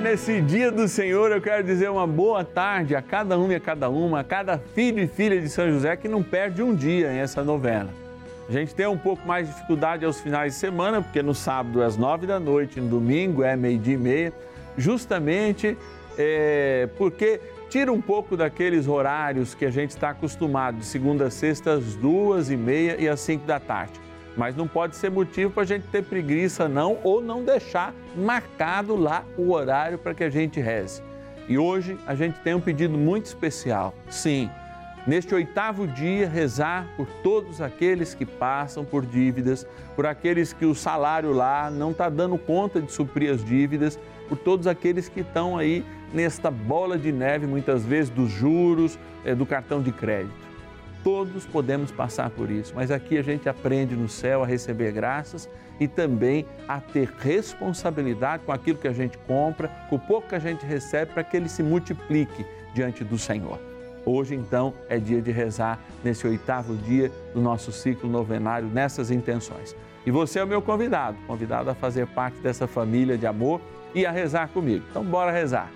nesse dia do Senhor, eu quero dizer uma boa tarde a cada um e a cada uma, a cada filho e filha de São José que não perde um dia em essa novena. A gente tem um pouco mais de dificuldade aos finais de semana, porque no sábado é às nove da noite, no domingo é meio-dia e meia, justamente é, porque tira um pouco daqueles horários que a gente está acostumado, de segunda a sexta, às duas e meia e às cinco da tarde. Mas não pode ser motivo para a gente ter preguiça, não, ou não deixar marcado lá o horário para que a gente reze. E hoje a gente tem um pedido muito especial. Sim, neste oitavo dia, rezar por todos aqueles que passam por dívidas, por aqueles que o salário lá não está dando conta de suprir as dívidas, por todos aqueles que estão aí nesta bola de neve, muitas vezes, dos juros, é, do cartão de crédito. Todos podemos passar por isso, mas aqui a gente aprende no céu a receber graças e também a ter responsabilidade com aquilo que a gente compra, com o pouco que a gente recebe, para que ele se multiplique diante do Senhor. Hoje, então, é dia de rezar nesse oitavo dia do nosso ciclo novenário, nessas intenções. E você é o meu convidado, convidado a fazer parte dessa família de amor e a rezar comigo. Então, bora rezar.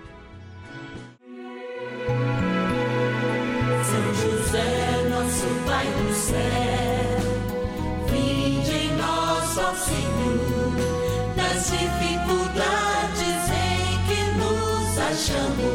Nos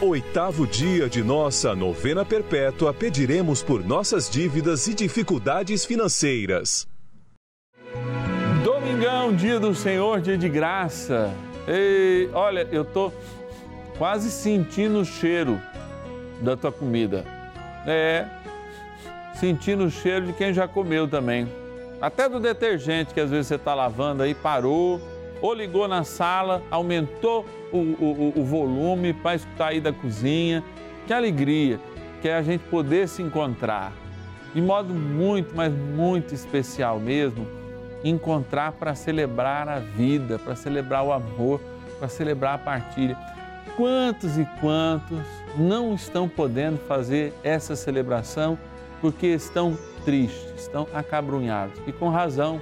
oitavo dia de nossa novena perpétua, pediremos por nossas dívidas e dificuldades financeiras. Domingão, dia do Senhor, dia de graça. Ei, olha, eu tô quase sentindo o cheiro da tua comida. É, sentindo o cheiro de quem já comeu também. Até do detergente que às vezes você está lavando aí, parou, ou ligou na sala, aumentou o, o, o volume para escutar aí da cozinha. Que alegria que é a gente poder se encontrar. De modo muito, mas muito especial mesmo, encontrar para celebrar a vida, para celebrar o amor, para celebrar a partilha. Quantos e quantos não estão podendo fazer essa celebração porque estão tristes, estão acabrunhados e com razão,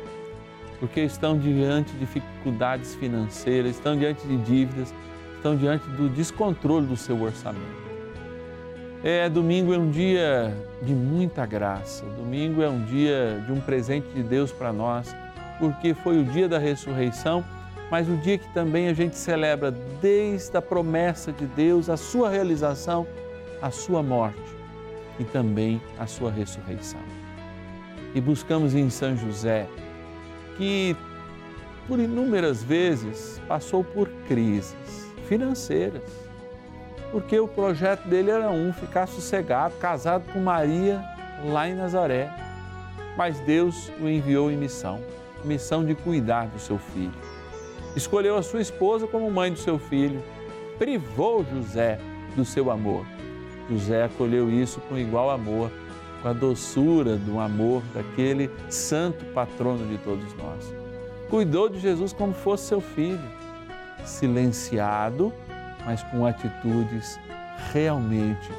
porque estão diante de dificuldades financeiras, estão diante de dívidas, estão diante do descontrole do seu orçamento. É, domingo é um dia de muita graça, domingo é um dia de um presente de Deus para nós, porque foi o dia da ressurreição, mas o dia que também a gente celebra desde a promessa de Deus, a sua realização, a sua morte e também a sua ressurreição. E buscamos em São José, que por inúmeras vezes passou por crises financeiras, porque o projeto dele era um, ficar sossegado, casado com Maria lá em Nazaré. Mas Deus o enviou em missão, missão de cuidar do seu filho. Escolheu a sua esposa como mãe do seu filho, privou José do seu amor. José acolheu isso com igual amor, com a doçura do amor daquele santo patrono de todos nós. Cuidou de Jesus como fosse seu filho silenciado, mas com atitudes realmente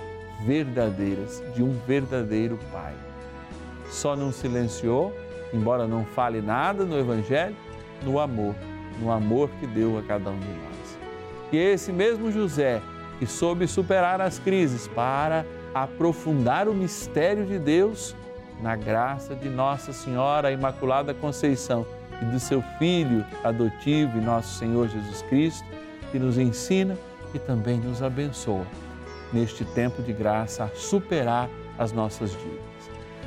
verdadeiras de um verdadeiro Pai. Só não silenciou, embora não fale nada no Evangelho, no amor, no amor que deu a cada um de nós. E é esse mesmo José que soube superar as crises para aprofundar o mistério de Deus na graça de Nossa Senhora Imaculada Conceição e do seu Filho adotivo e nosso Senhor Jesus Cristo, que nos ensina e também nos abençoa neste tempo de graça a superar as nossas dívidas.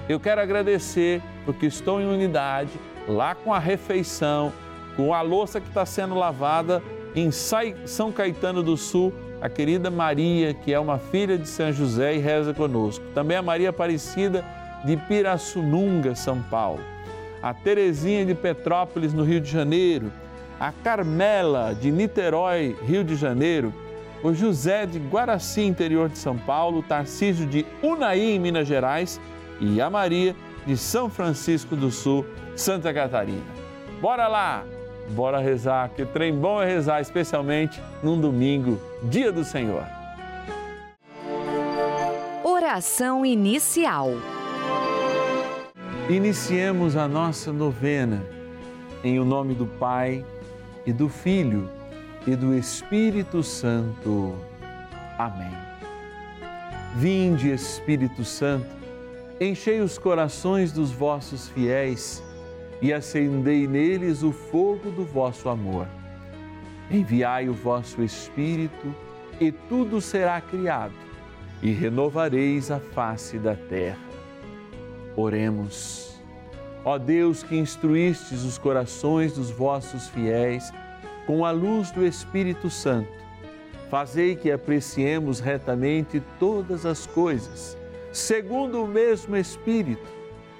Eu quero agradecer porque estou em unidade lá com a refeição, com a louça que está sendo lavada em São Caetano do Sul, a querida Maria, que é uma filha de São José e reza conosco. Também a Maria Aparecida de Pirassununga, São Paulo. A Terezinha de Petrópolis, no Rio de Janeiro. A Carmela de Niterói, Rio de Janeiro. O José de Guaraci, interior de São Paulo. Tarcísio de Unai, em Minas Gerais. E a Maria de São Francisco do Sul, Santa Catarina. Bora lá! Bora rezar, que trem bom é rezar, especialmente num domingo, dia do Senhor. Oração inicial. Iniciemos a nossa novena em o nome do Pai e do Filho e do Espírito Santo. Amém. Vinde, Espírito Santo, enchei os corações dos vossos fiéis e acendei neles o fogo do vosso amor. Enviai o vosso Espírito, e tudo será criado, e renovareis a face da terra. Oremos. Ó Deus que instruístes os corações dos vossos fiéis com a luz do Espírito Santo, fazei que apreciemos retamente todas as coisas, segundo o mesmo Espírito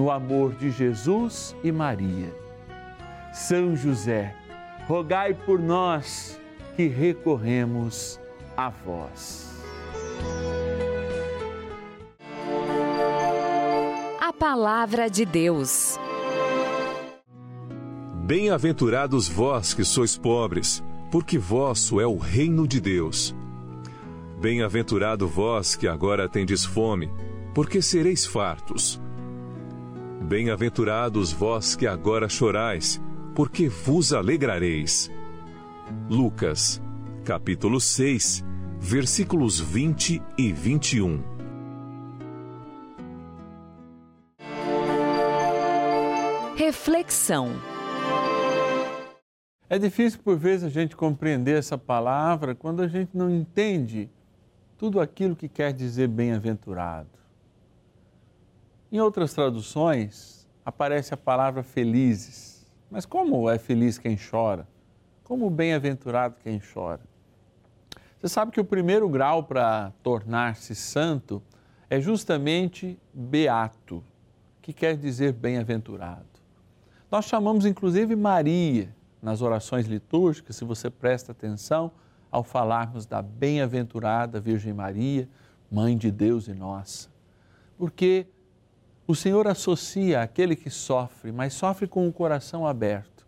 no amor de Jesus e Maria. São José, rogai por nós que recorremos a vós. A Palavra de Deus. Bem-aventurados vós que sois pobres, porque vosso é o reino de Deus. Bem-aventurado vós que agora tendes fome, porque sereis fartos. Bem-aventurados vós que agora chorais, porque vos alegrareis. Lucas, capítulo 6, versículos 20 e 21. Reflexão. É difícil por vezes a gente compreender essa palavra quando a gente não entende tudo aquilo que quer dizer bem-aventurado. Em outras traduções aparece a palavra felizes. Mas como é feliz quem chora? Como bem-aventurado quem chora? Você sabe que o primeiro grau para tornar-se santo é justamente beato, que quer dizer bem-aventurado. Nós chamamos inclusive Maria nas orações litúrgicas, se você presta atenção, ao falarmos da bem-aventurada Virgem Maria, Mãe de Deus e nossa. Porque o Senhor associa aquele que sofre, mas sofre com o coração aberto,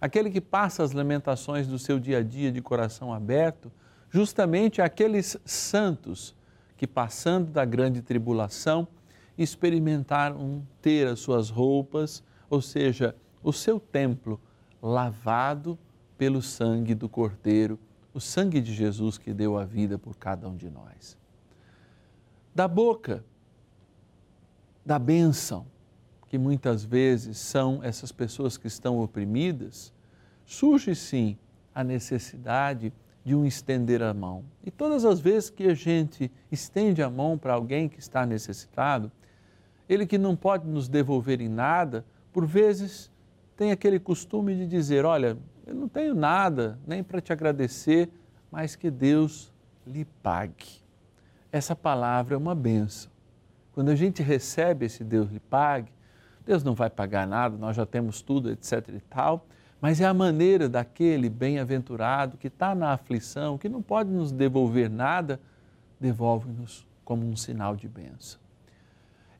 aquele que passa as lamentações do seu dia a dia de coração aberto, justamente aqueles santos que, passando da grande tribulação, experimentaram ter as suas roupas, ou seja, o seu templo lavado pelo sangue do Cordeiro, o sangue de Jesus que deu a vida por cada um de nós. Da boca da bênção, que muitas vezes são essas pessoas que estão oprimidas, surge sim a necessidade de um estender a mão. E todas as vezes que a gente estende a mão para alguém que está necessitado, ele que não pode nos devolver em nada, por vezes tem aquele costume de dizer: Olha, eu não tenho nada nem para te agradecer, mas que Deus lhe pague. Essa palavra é uma benção. Quando a gente recebe esse Deus lhe pague, Deus não vai pagar nada, nós já temos tudo, etc e tal, mas é a maneira daquele bem-aventurado que está na aflição, que não pode nos devolver nada, devolve-nos como um sinal de bênção.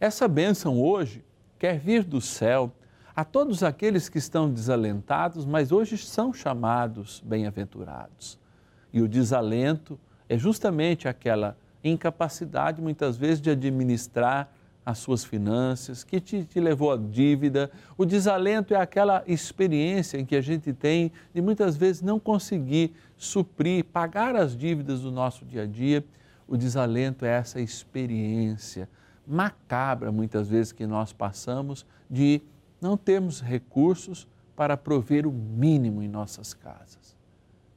Essa bênção hoje quer vir do céu a todos aqueles que estão desalentados, mas hoje são chamados bem-aventurados. E o desalento é justamente aquela incapacidade, muitas vezes, de administrar as suas finanças, que te, te, levou à dívida. O desalento é aquela experiência em que a gente tem de muitas vezes não conseguir suprir, pagar as dívidas do nosso dia a dia. O desalento é essa experiência macabra, muitas vezes, que nós passamos de não termos recursos para prover o mínimo em nossas casas.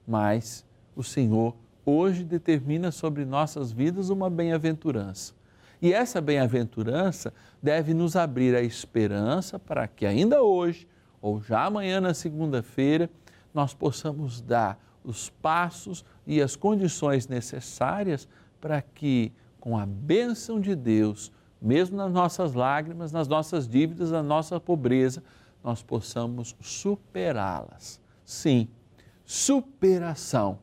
Mas o Senhor hoje determina sobre nossas vidas uma bem-aventurança. E essa bem-aventurança deve nos abrir a esperança para que ainda hoje, ou já amanhã na segunda-feira, nós possamos dar os passos e as condições necessárias para que, com a bênção de Deus, mesmo nas nossas lágrimas, nas nossas dívidas, na nossa pobreza, nós possamos superá-las. Sim, superação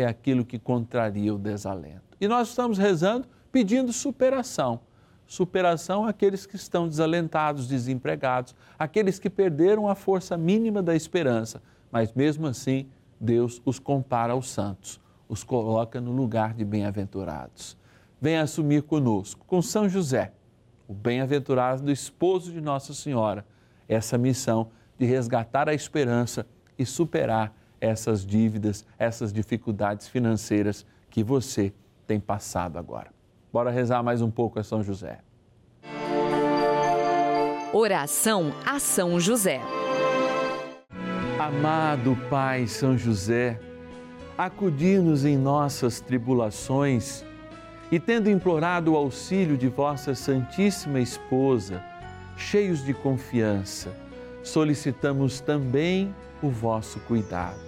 é aquilo que contraria o desalento. E nós estamos rezando pedindo superação. Superação àqueles que estão desalentados, desempregados, aqueles que perderam a força mínima da esperança, mas mesmo assim Deus os compara aos santos, os coloca no lugar de bem-aventurados. Venha assumir conosco, com São José o bem-aventurado esposo de Nossa Senhora, essa missão de resgatar a esperança e superar essas dívidas, essas dificuldades financeiras que você tem passado agora. Bora rezar mais um pouco a São José. Oração a São José. Amado Pai São José, acudir-nos em nossas tribulações e tendo implorado o auxílio de vossa Santíssima Esposa, cheios de confiança, solicitamos também o vosso cuidado.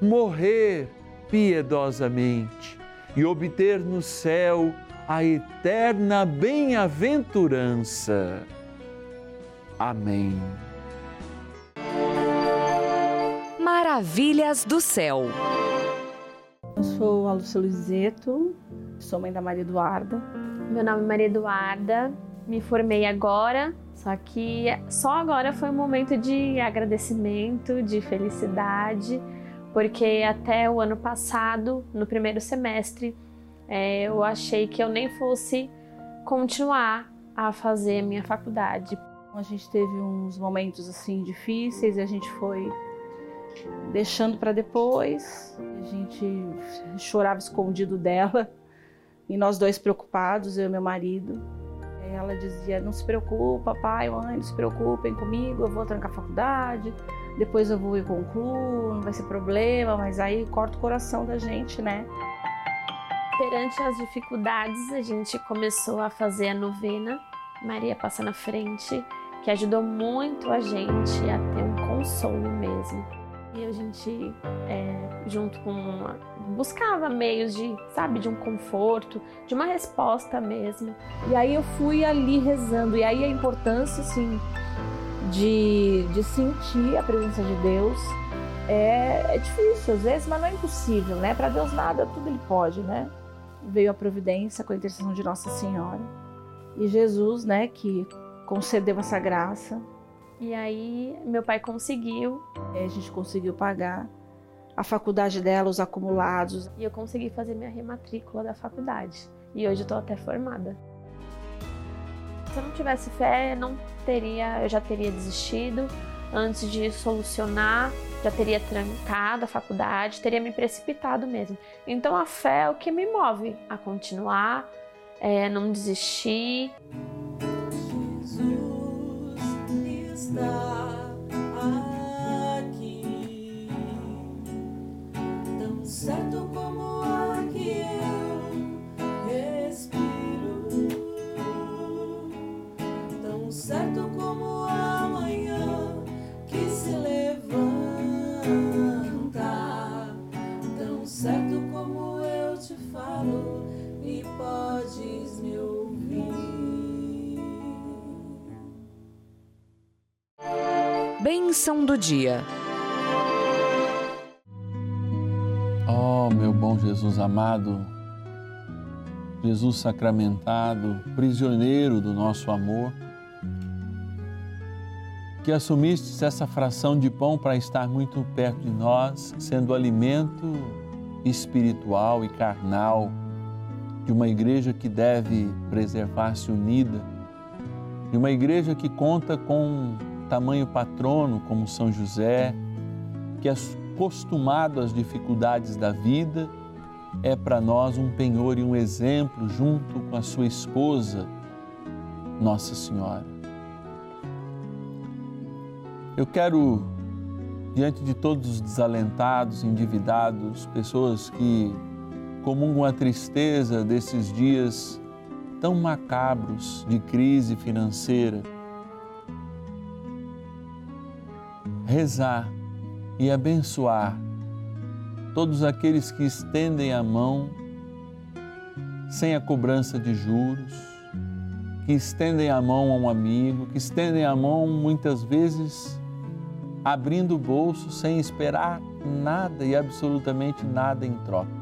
morrer piedosamente e obter no céu a eterna bem-aventurança. Amém. Maravilhas do céu. Eu sou a Lúcia Luizeto, sou mãe da Maria Eduarda. Meu nome é Maria Eduarda, me formei agora, só que só agora foi um momento de agradecimento, de felicidade, porque até o ano passado, no primeiro semestre, é, eu achei que eu nem fosse continuar a fazer a minha faculdade. A gente teve uns momentos assim difíceis e a gente foi deixando para depois. A gente chorava escondido dela e nós dois preocupados, eu e meu marido. Ela dizia: Não se preocupa, pai, mãe, não se preocupem comigo, eu vou trancar a faculdade, depois eu vou e concluo, não vai ser problema, mas aí corta o coração da gente, né? Perante as dificuldades, a gente começou a fazer a novena, Maria passa na frente, que ajudou muito a gente a ter um consolo mesmo. E a gente, é, junto com uma, buscava meios de, sabe, de um conforto, de uma resposta mesmo. E aí eu fui ali rezando, e aí a importância, assim, de, de sentir a presença de Deus é, é difícil às vezes, mas não é impossível, né? Para Deus nada, tudo Ele pode, né? Veio a providência com a intercessão de Nossa Senhora e Jesus, né, que concedeu essa graça. E aí meu pai conseguiu. A gente conseguiu pagar a faculdade dela, os acumulados. E eu consegui fazer minha rematrícula da faculdade. E hoje eu tô até formada. Se eu não tivesse fé, não teria, eu já teria desistido antes de solucionar, já teria trancado a faculdade, teria me precipitado mesmo. Então a fé é o que me move a continuar, é, não desistir. Jesus Bênção do dia. Oh, meu bom Jesus amado, Jesus sacramentado, prisioneiro do nosso amor, que assumistes essa fração de pão para estar muito perto de nós, sendo alimento espiritual e carnal de uma igreja que deve preservar-se unida, de uma igreja que conta com tamanho patrono como São José, que é acostumado às dificuldades da vida, é para nós um penhor e um exemplo junto com a sua esposa, Nossa Senhora. Eu quero, diante de todos os desalentados, endividados, pessoas que comungam a tristeza desses dias tão macabros de crise financeira, rezar e abençoar todos aqueles que estendem a mão sem a cobrança de juros, que estendem a mão a um amigo, que estendem a mão muitas vezes abrindo o bolso sem esperar nada e absolutamente nada em troca.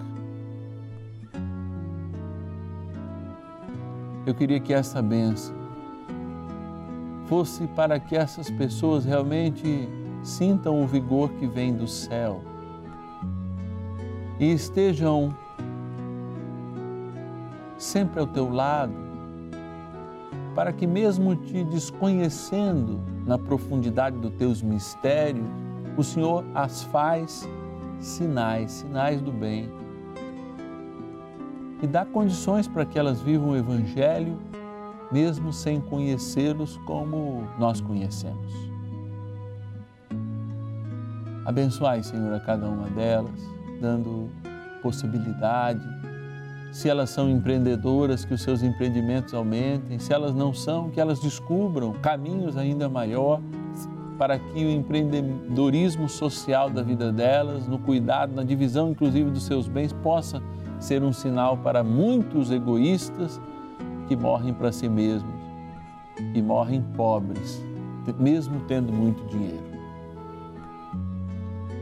Eu queria que essa benção fosse para que essas pessoas realmente sintam o vigor que vem do céu e estejam sempre ao teu lado, para que, mesmo te desconhecendo na profundidade dos teus mistérios, o Senhor as faz sinais, sinais do bem. E dá condições para que elas vivam o Evangelho, mesmo sem conhecê-los como nós conhecemos. Abençoai, Senhor, a cada uma delas, dando possibilidade. Se elas são empreendedoras, que os seus empreendimentos aumentem. Se elas não são, que elas descubram caminhos ainda maiores para que o empreendedorismo social da vida delas, no cuidado, na divisão inclusive dos seus bens, possa ser um sinal para muitos egoístas que morrem para si mesmos e morrem pobres, mesmo tendo muito dinheiro.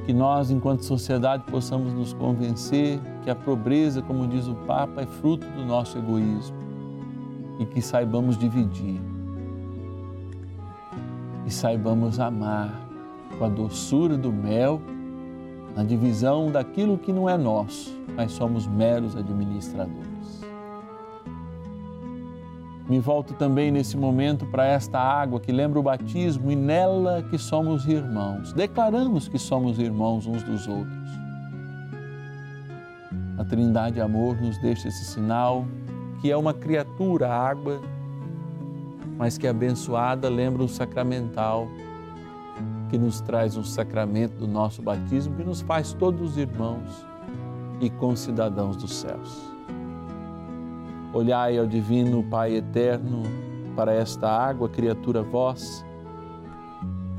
Que nós, enquanto sociedade, possamos nos convencer que a pobreza, como diz o Papa, é fruto do nosso egoísmo e que saibamos dividir e saibamos amar com a doçura do mel na divisão daquilo que não é nosso, mas somos meros administradores. Me volto também nesse momento para esta água que lembra o batismo e nela que somos irmãos. Declaramos que somos irmãos uns dos outros. A Trindade Amor nos deixa esse sinal que é uma criatura água, mas que abençoada lembra o sacramental que nos traz o sacramento do nosso batismo, que nos faz todos irmãos e concidadãos dos céus. Olhai ao Divino Pai Eterno para esta água, criatura vós,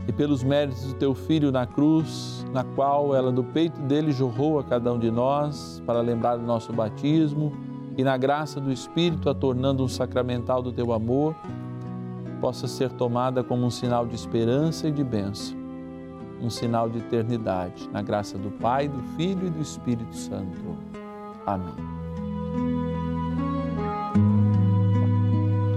e pelos méritos do teu Filho na cruz, na qual ela do peito dele jorrou a cada um de nós, para lembrar do nosso batismo, e na graça do Espírito, a tornando um sacramental do teu amor, possa ser tomada como um sinal de esperança e de bênção, um sinal de eternidade, na graça do Pai, do Filho e do Espírito Santo. Amém.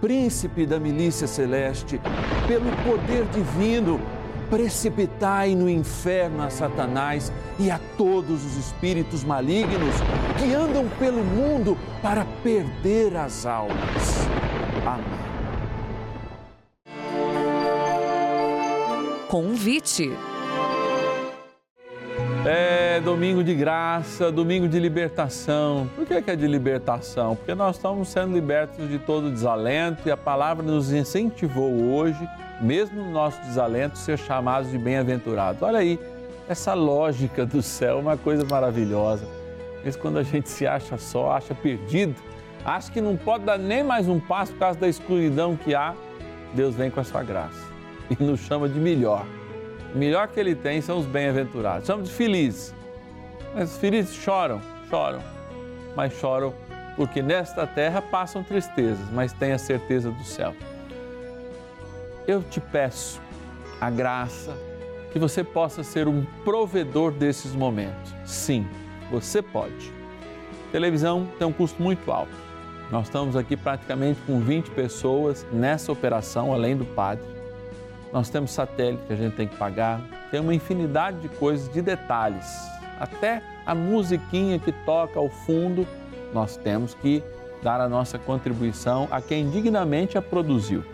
príncipe da milícia celeste, pelo poder divino, precipitai no inferno a Satanás e a todos os espíritos malignos que andam pelo mundo para perder as almas. Amém. Convite. É domingo de graça, domingo de libertação. Por que, que é de libertação? Porque nós estamos sendo libertos de todo desalento e a palavra nos incentivou hoje, mesmo no nosso desalento, ser chamados de bem-aventurados. Olha aí, essa lógica do céu, uma coisa maravilhosa. Mas quando a gente se acha só, acha perdido, acha que não pode dar nem mais um passo por causa da escuridão que há, Deus vem com a sua graça e nos chama de melhor. O melhor que ele tem são os bem-aventurados. Chamamos de felizes. Mas os felizes choram, choram, mas choram porque nesta terra passam tristezas, mas têm a certeza do céu. Eu te peço a graça que você possa ser um provedor desses momentos. Sim, você pode. televisão tem um custo muito alto. Nós estamos aqui praticamente com 20 pessoas nessa operação, além do padre. Nós temos satélite que a gente tem que pagar, tem uma infinidade de coisas, de detalhes. Até a musiquinha que toca ao fundo, nós temos que dar a nossa contribuição a quem dignamente a produziu.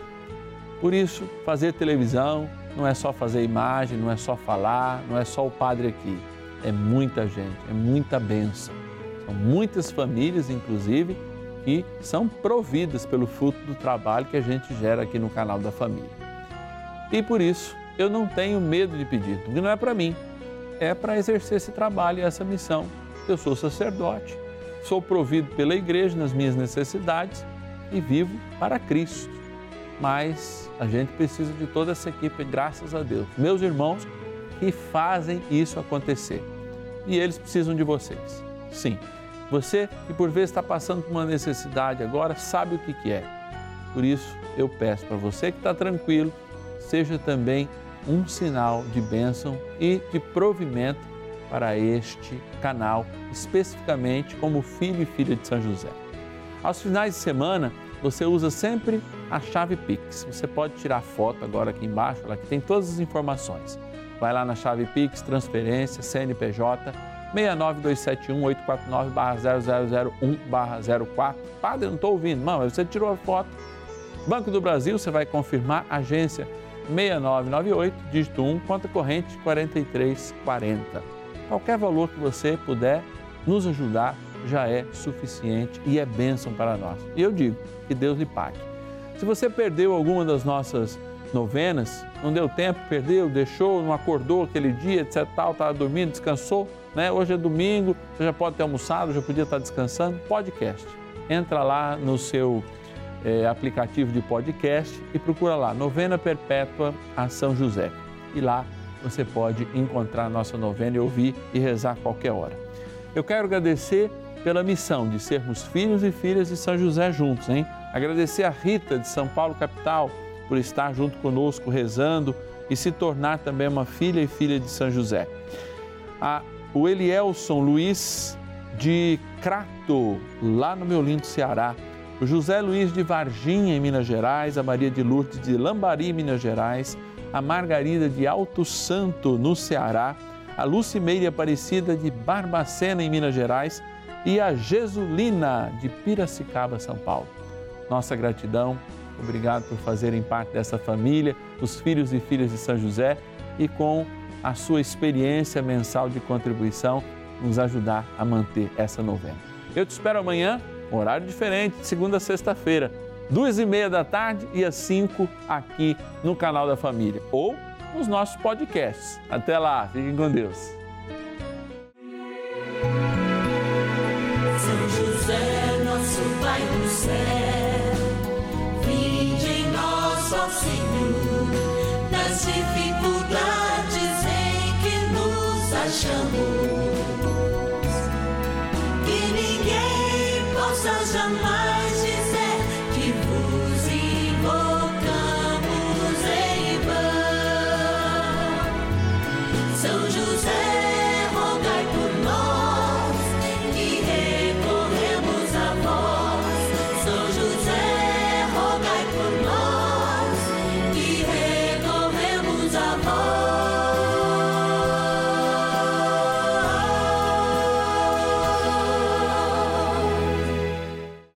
Por isso, fazer televisão não é só fazer imagem, não é só falar, não é só o padre aqui. É muita gente, é muita benção. São muitas famílias, inclusive, que são providas pelo fruto do trabalho que a gente gera aqui no canal da família. E por isso, eu não tenho medo de pedir, porque não é para mim, é para exercer esse trabalho e essa missão. Eu sou sacerdote, sou provido pela igreja nas minhas necessidades e vivo para Cristo. Mas a gente precisa de toda essa equipe, graças a Deus. Meus irmãos que fazem isso acontecer. E eles precisam de vocês. Sim, você que por vezes está passando por uma necessidade agora, sabe o que, que é. Por isso, eu peço para você que está tranquilo, seja também um sinal de bênção e de provimento para este canal, especificamente como filho e filha de São José. Aos finais de semana, você usa sempre a chave Pix. Você pode tirar foto agora aqui embaixo, ela que tem todas as informações. Vai lá na chave Pix, transferência, CNPJ 69271-849-0001-04. Padre, não estou ouvindo. Não, você tirou a foto. Banco do Brasil, você vai confirmar agência 6998, dígito 1, conta corrente 4340. Qualquer valor que você puder nos ajudar, já é suficiente e é bênção para nós. E eu digo que Deus lhe pague. Se você perdeu alguma das nossas novenas, não deu tempo, perdeu, deixou, não acordou aquele dia, etc. Tal, estava dormindo, descansou, né? Hoje é domingo, você já pode ter almoçado, já podia estar descansando. Podcast. Entra lá no seu é, aplicativo de podcast e procura lá Novena Perpétua a São José. E lá você pode encontrar a nossa novena e ouvir e rezar a qualquer hora. Eu quero agradecer pela missão de sermos filhos e filhas de São José juntos, hein? Agradecer a Rita de São Paulo capital por estar junto conosco rezando e se tornar também uma filha e filha de São José. A, o Elielson Luiz de Crato, lá no meu lindo Ceará. O José Luiz de Varginha, em Minas Gerais. A Maria de Lourdes de Lambari, Minas Gerais. A Margarida de Alto Santo, no Ceará. A Lucimeire Aparecida de Barbacena, em Minas Gerais. E a Jesulina de Piracicaba, São Paulo. Nossa gratidão Obrigado por fazerem parte dessa família, os filhos e filhas de São José e com a sua experiência mensal de contribuição nos ajudar a manter essa novena. Eu te espero amanhã, horário diferente, de segunda a sexta-feira, duas e meia da tarde e às cinco aqui no canal da Família ou nos nossos podcasts. Até lá, fiquem com Deus.